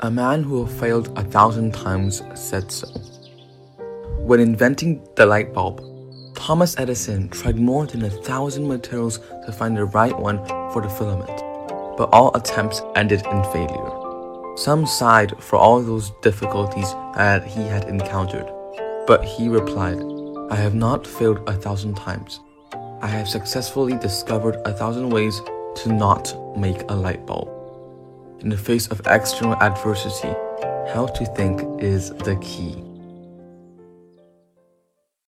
A man who failed a thousand times said so. When inventing the light bulb, Thomas Edison tried more than a thousand materials to find the right one for the filament, but all attempts ended in failure. Some sighed for all those difficulties that he had encountered, but he replied, I have not failed a thousand times. I have successfully discovered a thousand ways to not make a light bulb. In the face of external adversity, how to think is the key.